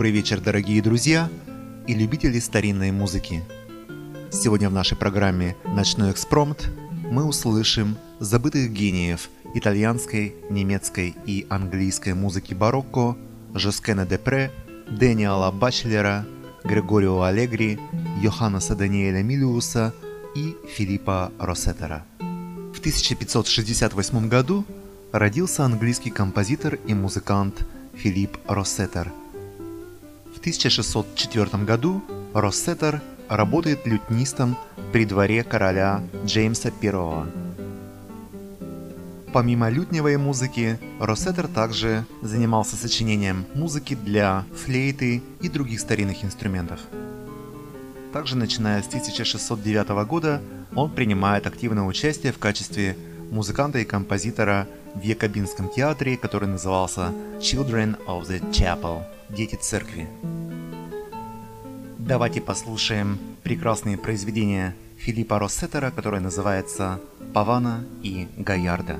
Добрый вечер, дорогие друзья и любители старинной музыки. Сегодня в нашей программе «Ночной экспромт» мы услышим забытых гениев итальянской, немецкой и английской музыки барокко Жоскена Депре, Дэниела Бачелера, Григорио Аллегри, Йоханнеса Даниэля Милиуса и Филиппа Россетера. В 1568 году родился английский композитор и музыкант Филипп Россетер. В 1604 году Россетер работает лютнистом при дворе короля Джеймса I. Помимо лютневой музыки, Россетер также занимался сочинением музыки для флейты и других старинных инструментов. Также, начиная с 1609 года, он принимает активное участие в качестве музыканта и композитора в Якобинском театре, который назывался Children of the Chapel – Дети церкви. Давайте послушаем прекрасные произведения Филиппа Россетера, которое называется «Павана и Гаярда».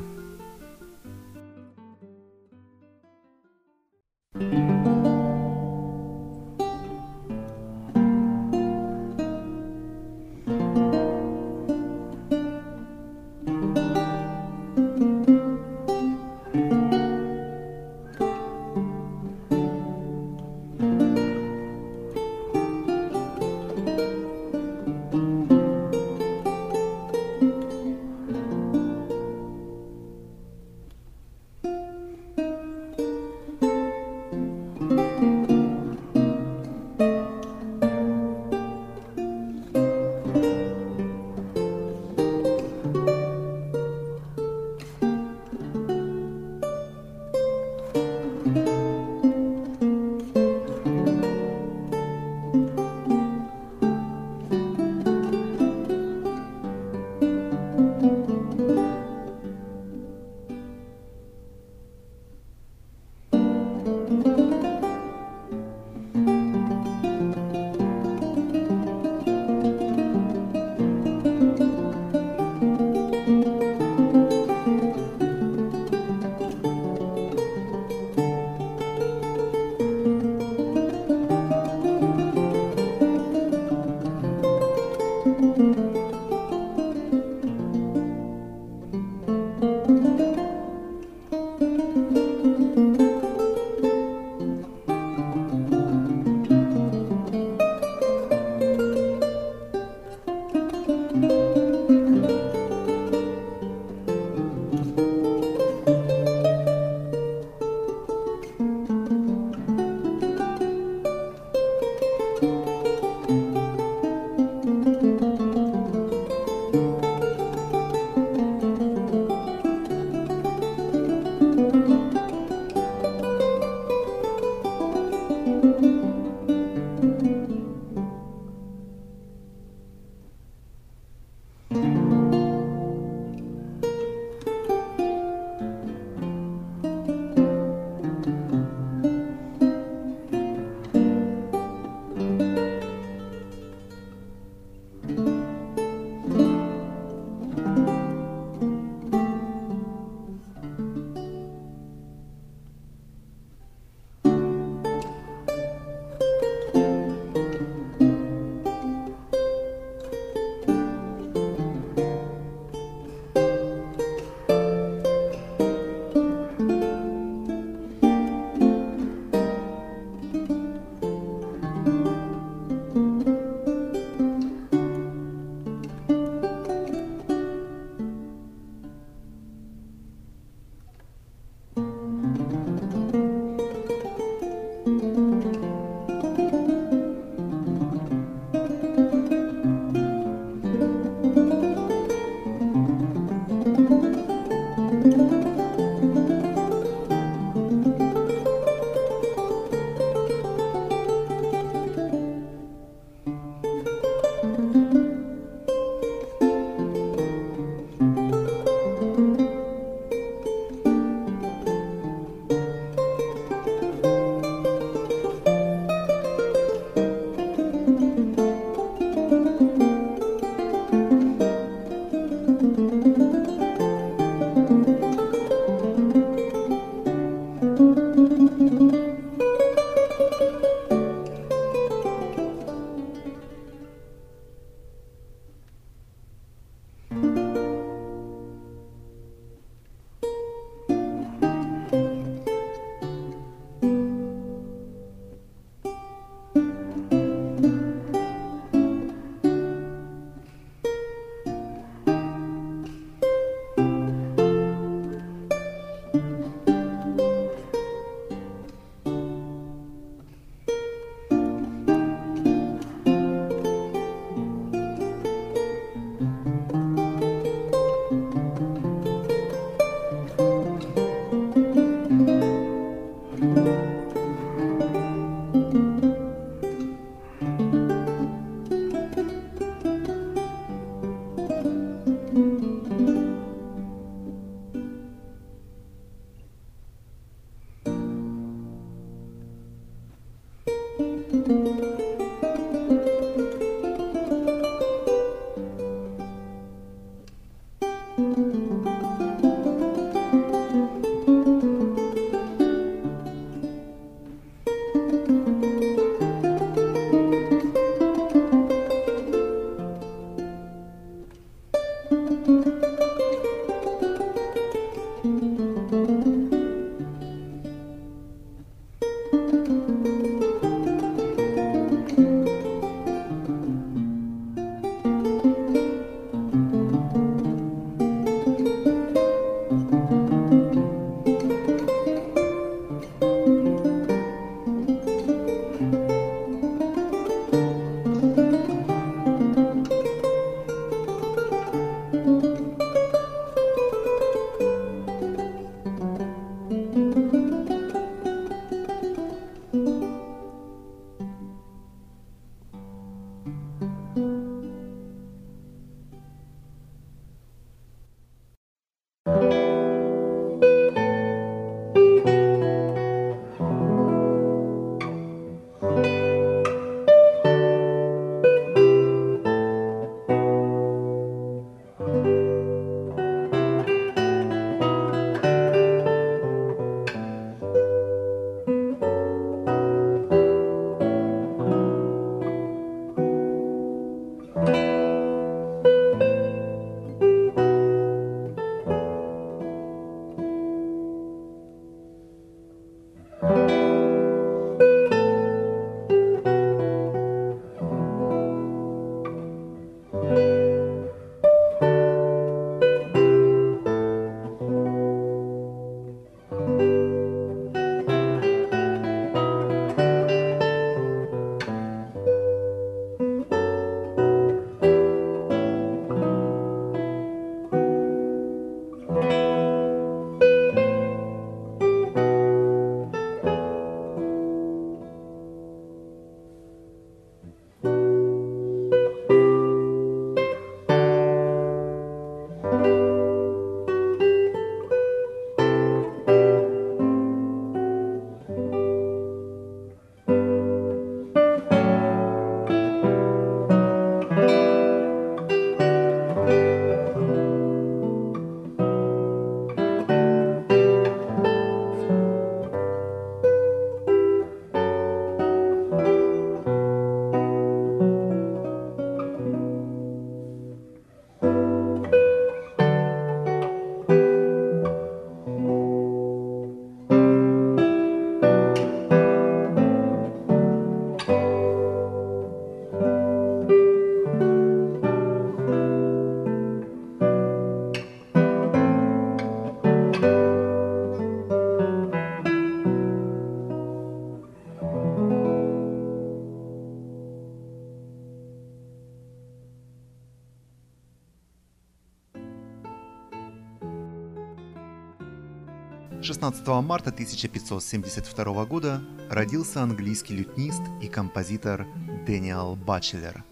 16 марта 1572 года родился английский лютнист и композитор Дэниел Бачелер.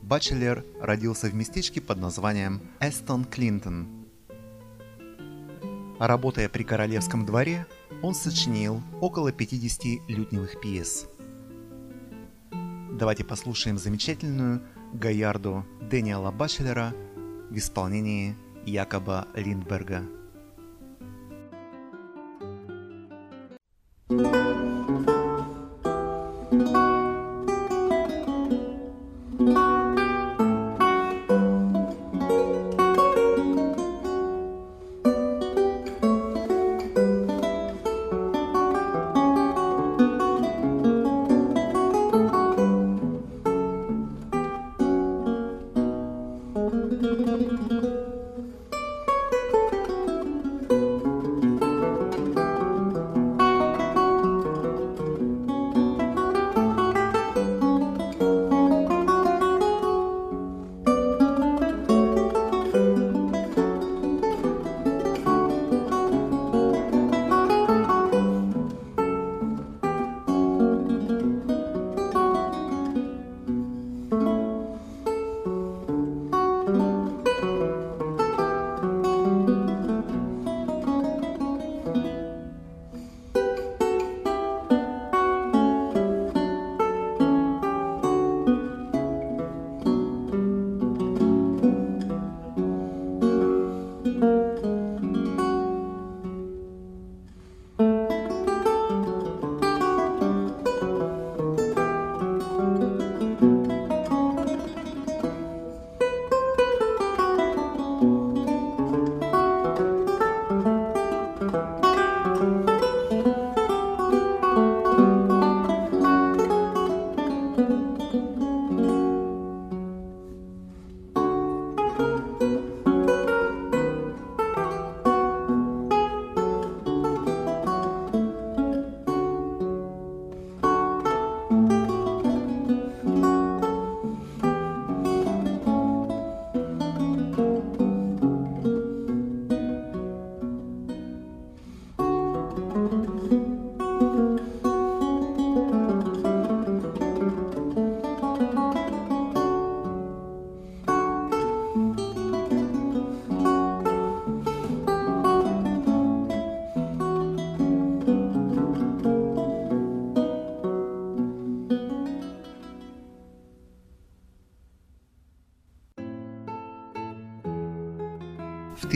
Бачелер родился в местечке под названием Эстон Клинтон. Работая при королевском дворе, он сочинил около 50 лютневых пьес. Давайте послушаем замечательную Гаярду Дэниела Бачелера в исполнении Якоба Линдберга.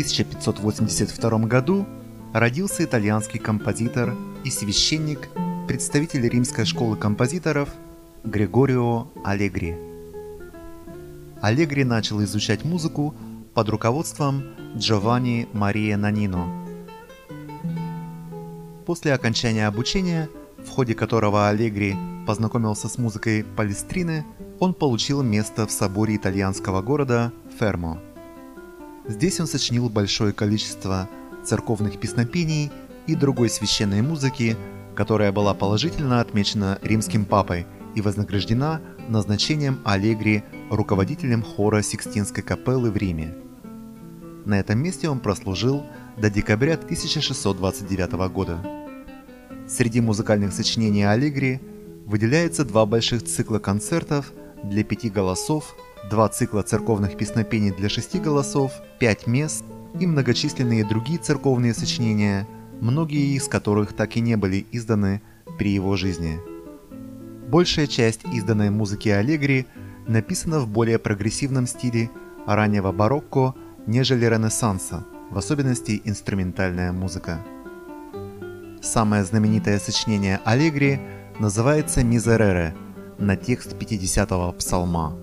1582 году родился итальянский композитор и священник, представитель римской школы композиторов Григорио Аллегри. Аллегри начал изучать музыку под руководством Джованни Мария Нанино. После окончания обучения, в ходе которого Аллегри познакомился с музыкой Палестрины, он получил место в соборе итальянского города Фермо – Здесь он сочинил большое количество церковных песнопений и другой священной музыки, которая была положительно отмечена римским папой и вознаграждена назначением Аллегри руководителем хора Сикстинской капеллы в Риме. На этом месте он прослужил до декабря 1629 года. Среди музыкальных сочинений Аллегри выделяется два больших цикла концертов для пяти голосов два цикла церковных песнопений для шести голосов, пять мест и многочисленные другие церковные сочинения, многие из которых так и не были изданы при его жизни. Большая часть изданной музыки Аллегри написана в более прогрессивном стиле раннего барокко, нежели ренессанса, в особенности инструментальная музыка. Самое знаменитое сочинение Аллегри называется «Мизерере» на текст 50-го псалма.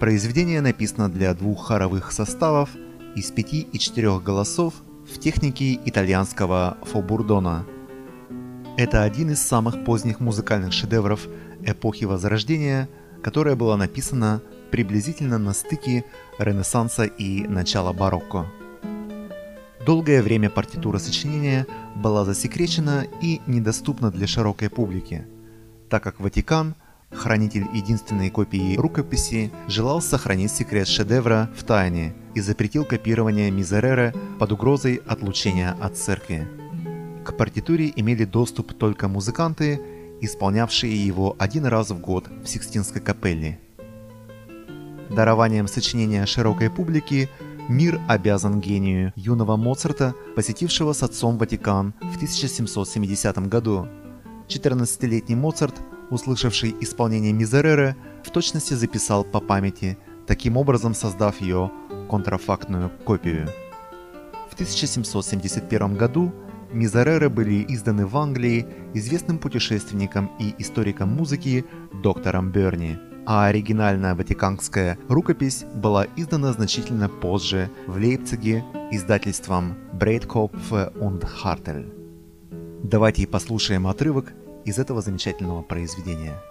Произведение написано для двух хоровых составов из пяти и четырех голосов в технике итальянского фобурдона. Это один из самых поздних музыкальных шедевров эпохи Возрождения, которая была написана приблизительно на стыке Ренессанса и начала барокко. Долгое время партитура сочинения была засекречена и недоступна для широкой публики, так как Ватикан – Хранитель единственной копии рукописи желал сохранить секрет шедевра в тайне и запретил копирование Мизерере под угрозой отлучения от церкви. К партитуре имели доступ только музыканты, исполнявшие его один раз в год в Сикстинской капелле. Дарованием сочинения широкой публике мир обязан гению юного Моцарта, посетившего с отцом Ватикан в 1770 году. 14-летний Моцарт, услышавший исполнение Мизерере, в точности записал по памяти, таким образом создав ее контрафактную копию. В 1771 году Мизерере были изданы в Англии известным путешественником и историком музыки доктором Берни, а оригинальная ватиканская рукопись была издана значительно позже в Лейпциге издательством Бreitkopf und Hartel. Давайте послушаем отрывок из этого замечательного произведения.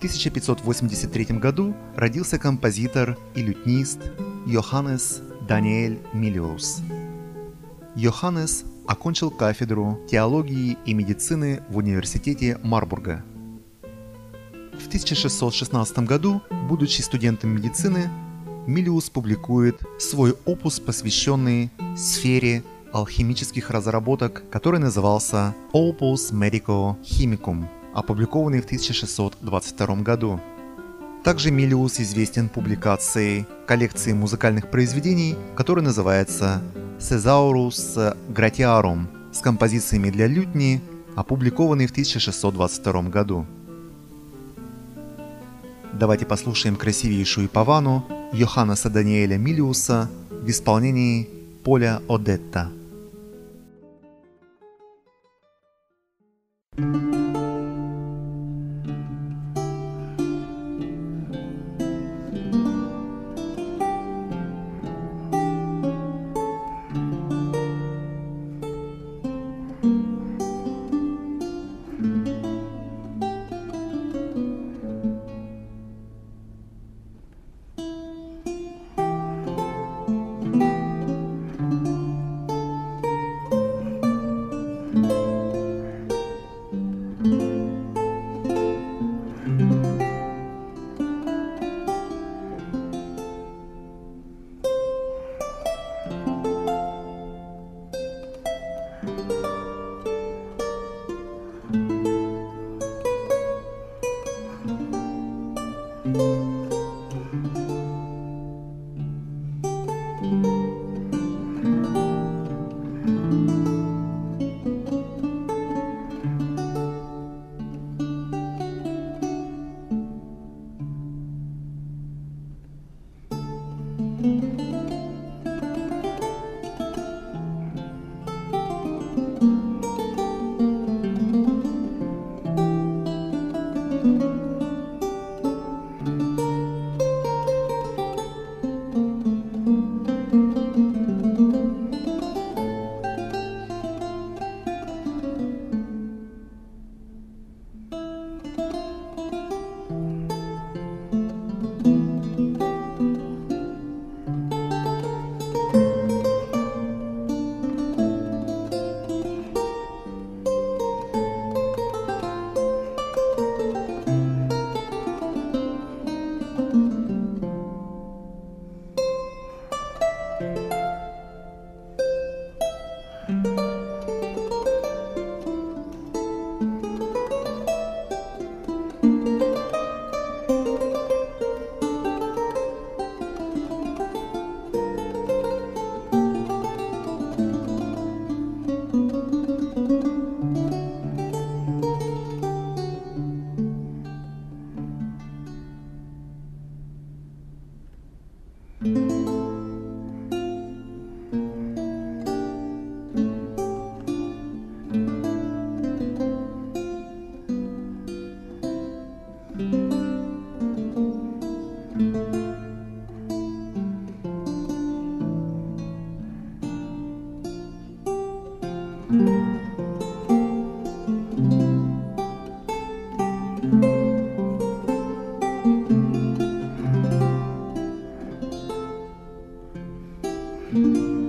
1583 году родился композитор и лютнист Йоханнес Даниэль Милиус. Йоханнес окончил кафедру теологии и медицины в университете Марбурга. В 1616 году, будучи студентом медицины, Милиус публикует свой опус, посвященный сфере алхимических разработок, который назывался Opus Medico Chemicum, опубликованный в 1622 году. Также Милиус известен публикацией коллекции музыкальных произведений, которая называется Caesaurus Gratiarum с композициями для лютни, опубликованной в 1622 году. Давайте послушаем красивейшую павану Йоханнеса Даниэля Милиуса в исполнении Поля Одетта. В Mm-hmm.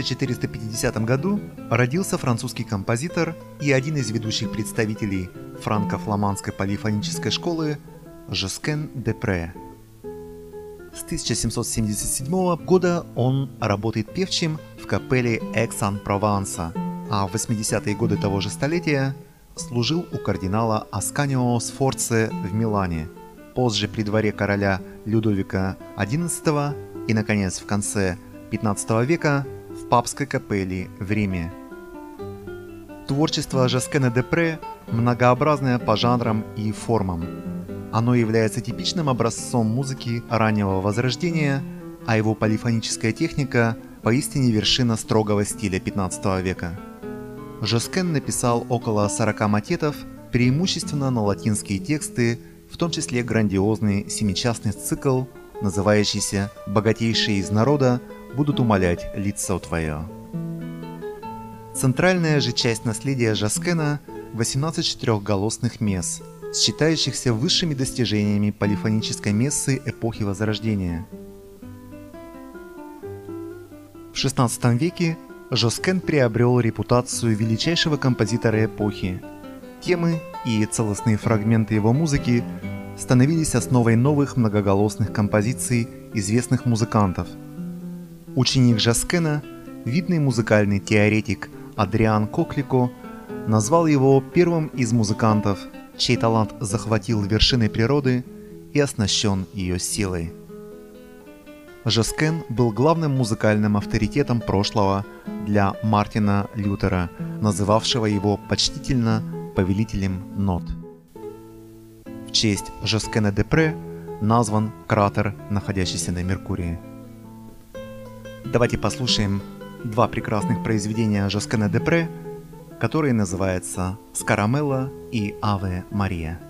1450 году родился французский композитор и один из ведущих представителей франко-фламандской полифонической школы Жоскен де Пре. С 1777 года он работает певчим в капелле Эксан-Прованса, а в 80-е годы того же столетия служил у кардинала Асканио Сфорце в Милане, позже при дворе короля Людовика XI и, наконец, в конце 15 века папской капелле в Риме. Творчество Жаскена Депре многообразное по жанрам и формам. Оно является типичным образцом музыки раннего возрождения, а его полифоническая техника поистине вершина строгого стиля 15 века. Жаскен написал около 40 макетов, преимущественно на латинские тексты, в том числе грандиозный семичастный цикл, называющийся «Богатейшие из народа будут умолять лицо твое». Центральная же часть наследия Жаскена – 18 четырехголосных месс, считающихся высшими достижениями полифонической мессы эпохи Возрождения. В XVI веке Жоскен приобрел репутацию величайшего композитора эпохи. Темы и целостные фрагменты его музыки становились основой новых многоголосных композиций известных музыкантов. Ученик Жаскена, видный музыкальный теоретик Адриан Коклико, назвал его первым из музыкантов, чей талант захватил вершины природы и оснащен ее силой. Жаскен был главным музыкальным авторитетом прошлого для Мартина Лютера, называвшего его почтительно повелителем нот честь Жоскена Депре назван кратер, находящийся на Меркурии. Давайте послушаем два прекрасных произведения Жоскена Депре, которые называются «Скарамелла» и «Аве Мария».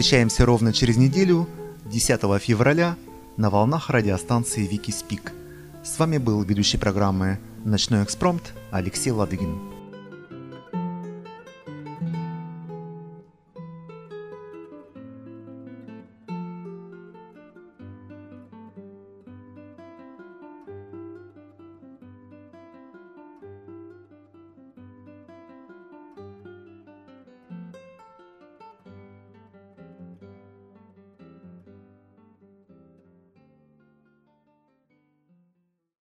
Встречаемся ровно через неделю, 10 февраля, на волнах радиостанции Вики Спик. С вами был ведущий программы «Ночной экспромт» Алексей Ладыгин.